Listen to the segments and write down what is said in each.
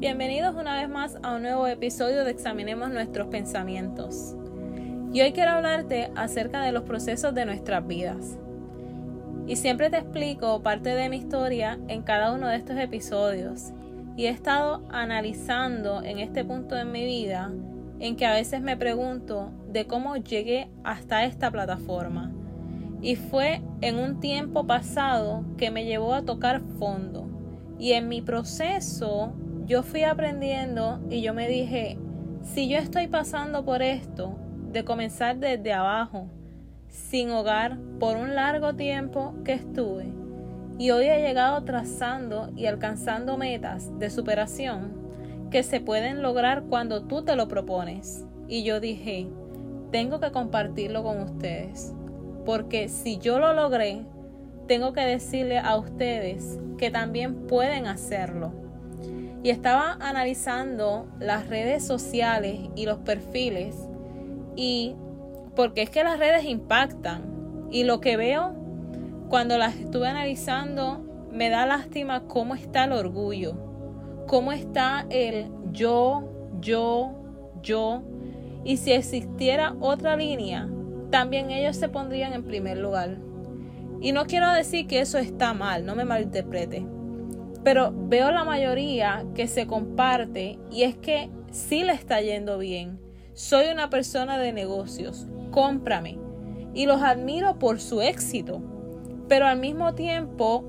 Bienvenidos una vez más a un nuevo episodio de Examinemos nuestros pensamientos. Y hoy quiero hablarte acerca de los procesos de nuestras vidas. Y siempre te explico parte de mi historia en cada uno de estos episodios. Y he estado analizando en este punto de mi vida en que a veces me pregunto de cómo llegué hasta esta plataforma. Y fue en un tiempo pasado que me llevó a tocar fondo. Y en mi proceso yo fui aprendiendo y yo me dije, si yo estoy pasando por esto, de comenzar desde abajo, sin hogar, por un largo tiempo que estuve, y hoy he llegado trazando y alcanzando metas de superación que se pueden lograr cuando tú te lo propones. Y yo dije, tengo que compartirlo con ustedes, porque si yo lo logré, tengo que decirle a ustedes que también pueden hacerlo. Y estaba analizando las redes sociales y los perfiles y porque es que las redes impactan y lo que veo cuando las estuve analizando me da lástima cómo está el orgullo, cómo está el yo, yo, yo. Y si existiera otra línea, también ellos se pondrían en primer lugar. Y no quiero decir que eso está mal, no me malinterprete. Pero veo la mayoría que se comparte y es que sí le está yendo bien. Soy una persona de negocios, cómprame. Y los admiro por su éxito. Pero al mismo tiempo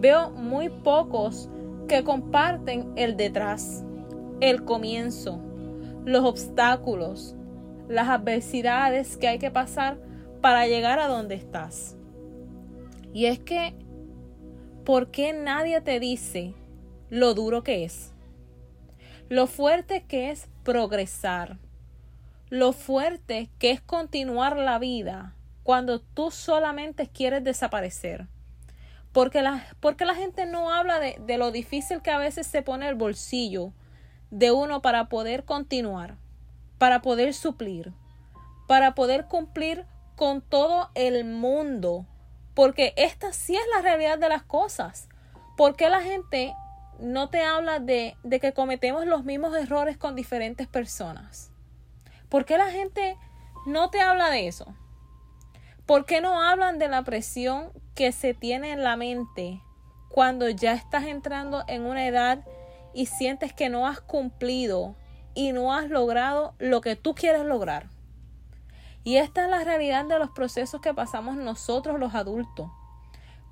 veo muy pocos que comparten el detrás, el comienzo, los obstáculos, las adversidades que hay que pasar para llegar a donde estás. Y es que, ¿por qué nadie te dice lo duro que es? Lo fuerte que es progresar. Lo fuerte que es continuar la vida cuando tú solamente quieres desaparecer. Porque la, porque la gente no habla de, de lo difícil que a veces se pone el bolsillo de uno para poder continuar, para poder suplir, para poder cumplir con todo el mundo porque esta sí es la realidad de las cosas. ¿Por qué la gente no te habla de, que cometemos los mismos errores con diferentes personas? ¿Por qué la gente no te habla de eso? ¿Por qué no hablan de la presión que se tiene en la mente cuando ya estás entrando en una edad y sientes que no has cumplido y no has logrado lo que tú quieres lograr? Y esta es la realidad de los procesos que pasamos nosotros los adultos.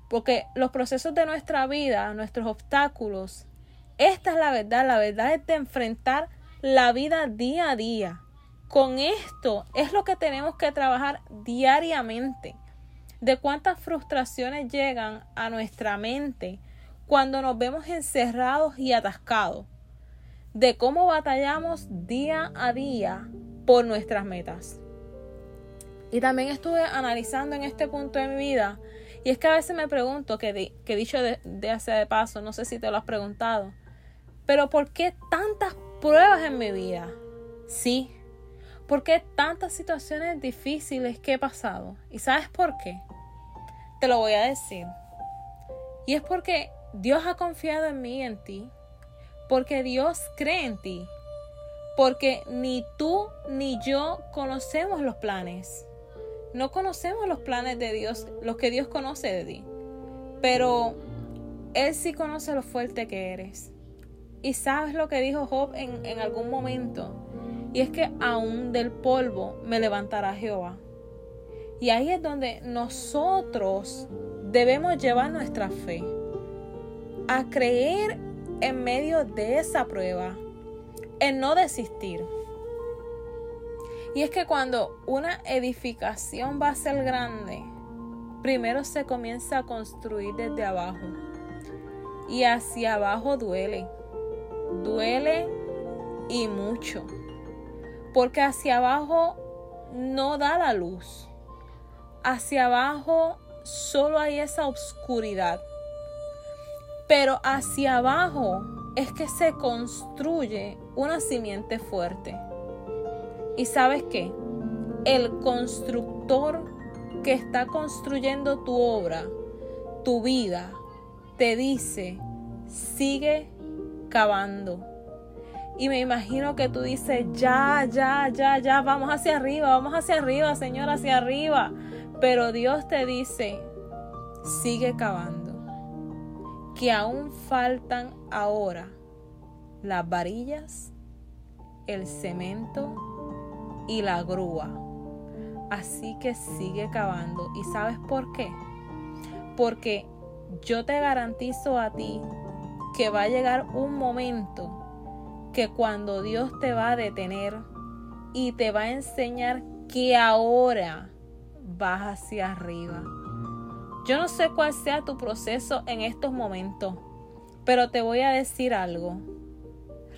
Porque los procesos de nuestra vida, nuestros obstáculos, esta es la verdad. La verdad es de enfrentar la vida día a día. Con esto es lo que tenemos que trabajar diariamente. De cuántas frustraciones llegan a nuestra mente cuando nos vemos encerrados y atascados. De cómo batallamos día a día por nuestras metas. Y también estuve analizando en este punto de mi vida, y es que a veces me pregunto, que, dicho de, de de paso, no sé si te lo has preguntado, pero ¿por qué tantas pruebas en mi vida? Sí, ¿por qué tantas situaciones difíciles que he pasado? ¿Y sabes por qué? Te lo voy a decir. Y es porque Dios ha confiado en mí y en ti, porque Dios cree en ti, porque ni tú ni yo conocemos los planes no conocemos los planes de Dios, los que Dios conoce de ti. Pero Él sí conoce lo fuerte que eres. Y sabes lo que dijo Job en, en algún momento. Y es que aún del polvo me levantará Jehová. Y ahí es donde nosotros debemos llevar nuestra fe. A creer en medio de esa prueba. En no desistir. Y es que cuando una edificación va a ser grande, primero se comienza a construir desde abajo. Y hacia abajo duele. Duele y mucho. Porque hacia abajo no da la luz. Hacia abajo solo hay esa oscuridad. Pero hacia abajo es que se construye una simiente fuerte. Y sabes qué? El constructor que está construyendo tu obra, tu vida, te dice, sigue cavando, Y me imagino que tú dices, ya, ya, ya, ya, vamos hacia arriba, vamos hacia arriba, Señor, hacia arriba. Pero Dios te dice, sigue cavando. Que aún faltan ahora las varillas, el cemento y la grúa. Así que sigue cavando. ¿Y sabes por qué? Porque yo te garantizo a ti que va a llegar un momento que cuando Dios te va a detener y te va a enseñar que ahora vas hacia arriba. Yo no sé cuál sea tu proceso en estos momentos, pero te voy a decir algo.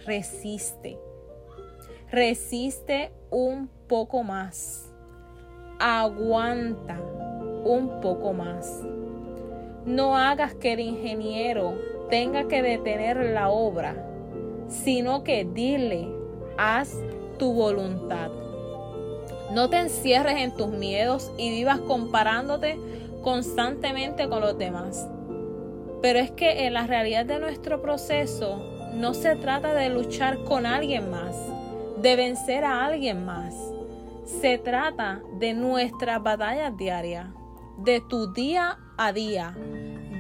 Resiste. Resiste un poco más. Aguanta un poco más. No hagas que el ingeniero tenga que detener la obra sino que dile, haz tu voluntad. No te encierres en tus miedos y vivas comparándote constantemente con los demás. Pero es que en la realidad de nuestro proceso no se trata de luchar con alguien más, de vencer a alguien más. Se trata de nuestras batallas diarias, de tu día a día,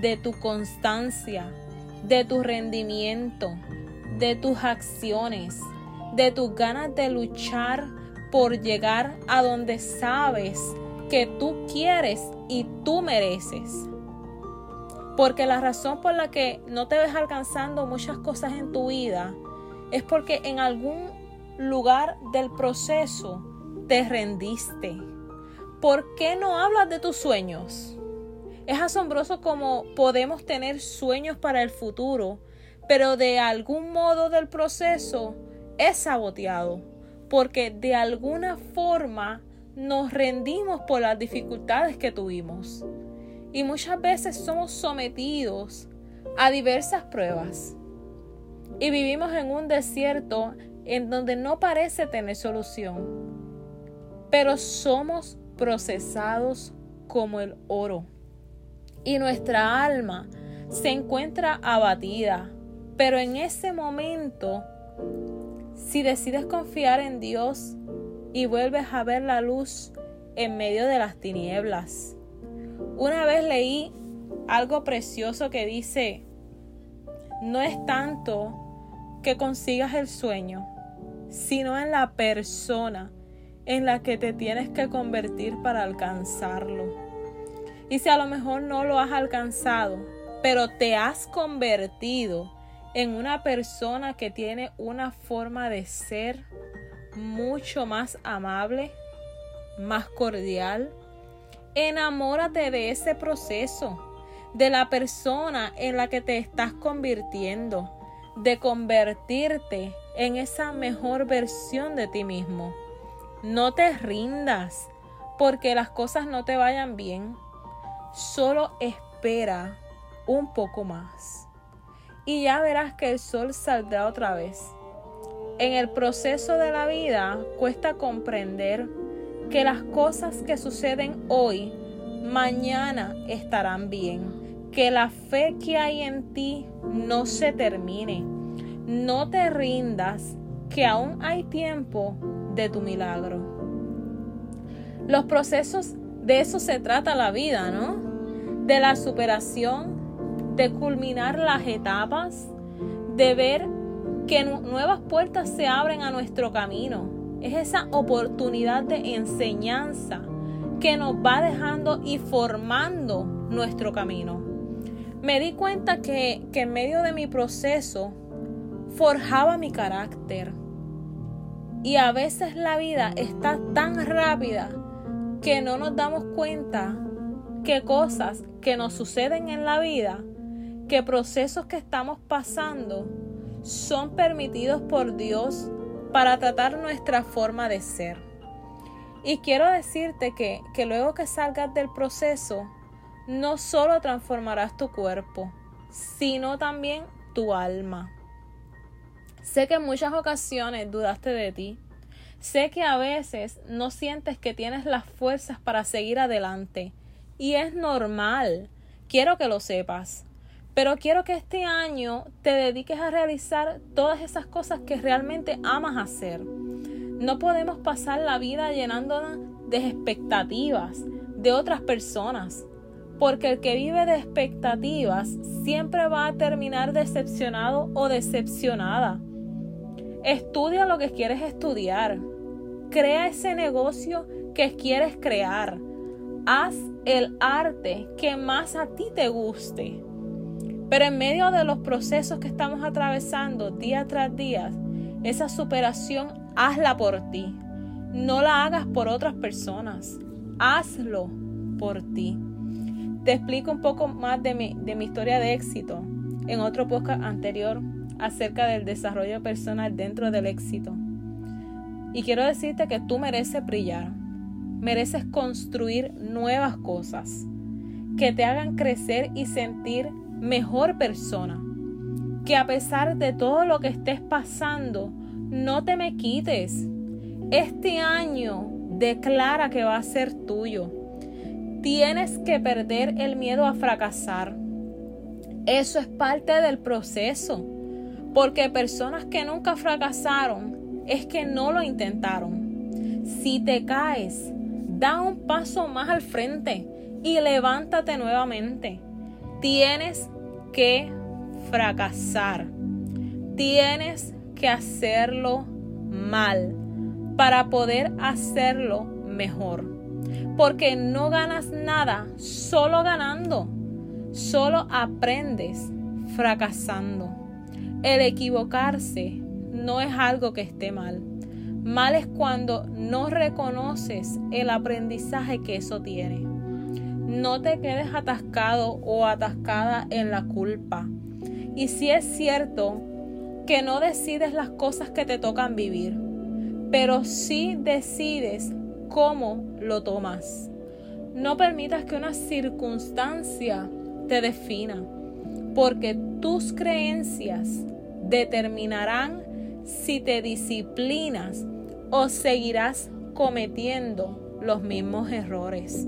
de tu constancia, de tu rendimiento, de tus acciones, de tus ganas de luchar por llegar a donde sabes que tú quieres y tú mereces. Porque la razón por la que no te ves alcanzando muchas cosas en tu vida es porque en algún lugar del proceso te rendiste. ¿Por qué no hablas de tus sueños? Es asombroso como podemos tener sueños para el futuro, pero de algún modo del proceso es saboteado, porque de alguna forma nos rendimos por las dificultades que tuvimos. Y muchas veces somos sometidos a diversas pruebas. Y vivimos en un desierto en donde no parece tener solución. Pero somos procesados como el oro. Y nuestra alma se encuentra abatida, pero en ese momento, si decides confiar en Dios y vuelves a ver la luz en medio de las tinieblas. Una vez leí algo precioso que dice, no es tanto que consigas el sueño, sino en la persona en la que te tienes que convertir para alcanzarlo. Y si a lo mejor no lo has alcanzado, pero te has convertido en una persona que tiene una forma de ser mucho más amable, más cordial. Enamórate de ese proceso, de la persona en la que te estás convirtiendo, de convertirte en esa mejor versión de ti mismo. No te rindas porque las cosas no te vayan bien. Solo espera un poco más y ya verás que el sol saldrá otra vez. En el proceso de la vida cuesta comprender que las cosas que suceden hoy, mañana estarán bien. Que la fe que hay en ti no se termine. No te rindas, que aún hay tiempo de tu milagro. Los procesos, de eso se trata la vida, ¿no? De la superación, de culminar las etapas, de ver que nuevas puertas se abren a nuestro camino. Es esa oportunidad de enseñanza que nos va dejando y formando nuestro camino. Me di cuenta que, que en medio de mi proceso forjaba mi carácter. Y a veces la vida está tan rápida que no nos damos cuenta que cosas que nos suceden en la vida que procesos que estamos pasando son permitidos por Dios para tratar nuestra forma de ser. Y quiero decirte que, que luego que salgas del proceso, no solo transformarás tu cuerpo, sino también tu alma. Sé que en muchas ocasiones dudaste de ti. Sé que a veces no sientes que tienes las fuerzas para seguir adelante. Y es normal. Quiero que lo sepas. Pero quiero que este año te dediques a realizar todas esas cosas que realmente amas hacer. No podemos pasar la vida llenándonos de expectativas de otras personas, porque el que vive de expectativas siempre va a terminar decepcionado o decepcionada. Estudia lo que quieres estudiar. Crea ese negocio que quieres crear. Haz el arte que más a ti te guste. Pero en medio de los procesos que estamos atravesando día tras día, esa superación hazla por ti. No la hagas por otras personas. Hazlo por ti. Te explico un poco más de mi, de mi historia de éxito en otro podcast anterior acerca del desarrollo personal dentro del éxito. Y quiero decirte que tú mereces brillar, mereces construir nuevas cosas que te hagan crecer y sentir mejor persona. Que a pesar de todo lo que estés pasando, no te me quites. Este año declara que va a ser tuyo. Tienes que perder el miedo a fracasar. Eso es parte del proceso. Porque personas que nunca fracasaron es que no lo intentaron. Si te caes, da un paso más al frente y levántate nuevamente. Tienes que fracasar. Tienes que hacerlo mal para poder hacerlo mejor. Porque no ganas nada solo ganando. Solo aprendes fracasando. El equivocarse no es algo que esté mal. Mal es cuando no reconoces el aprendizaje que eso tiene. No te quedes atascado o atascada en la culpa. Y si es cierto que no decides las cosas que te tocan vivir, pero sí decides cómo lo tomas. No permitas que una circunstancia te defina porque tus creencias determinarán si te disciplinas o seguirás cometiendo los mismos errores.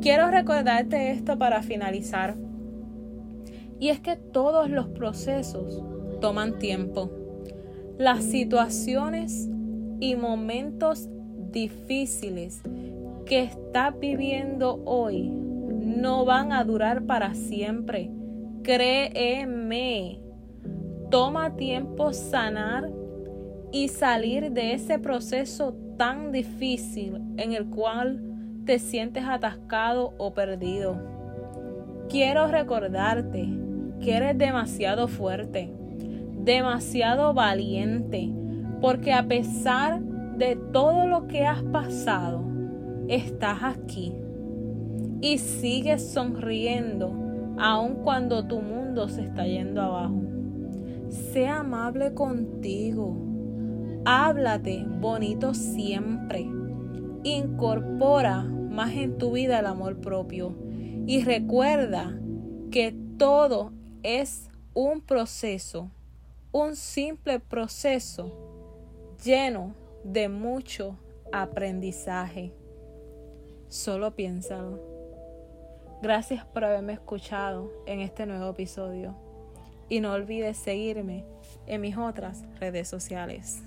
Quiero recordarte esto para finalizar. Y es que todos los procesos toman tiempo. Las situaciones y momentos difíciles que estás viviendo hoy no van a durar para siempre. Créeme. Toma tiempo sanar y salir de ese proceso tan difícil en el cual te sientes atascado o perdido. Quiero recordarte que eres demasiado fuerte, demasiado valiente, porque a pesar de todo lo que has pasado, estás aquí y sigues sonriendo aun cuando tu mundo se está yendo abajo. Sea amable contigo. Háblate bonito siempre. Incorpora más en tu vida el amor propio. Y recuerda que todo es un proceso, un simple proceso lleno de mucho aprendizaje. Solo piénsalo. Gracias por haberme escuchado en este nuevo episodio y no olvides seguirme en mis otras redes sociales.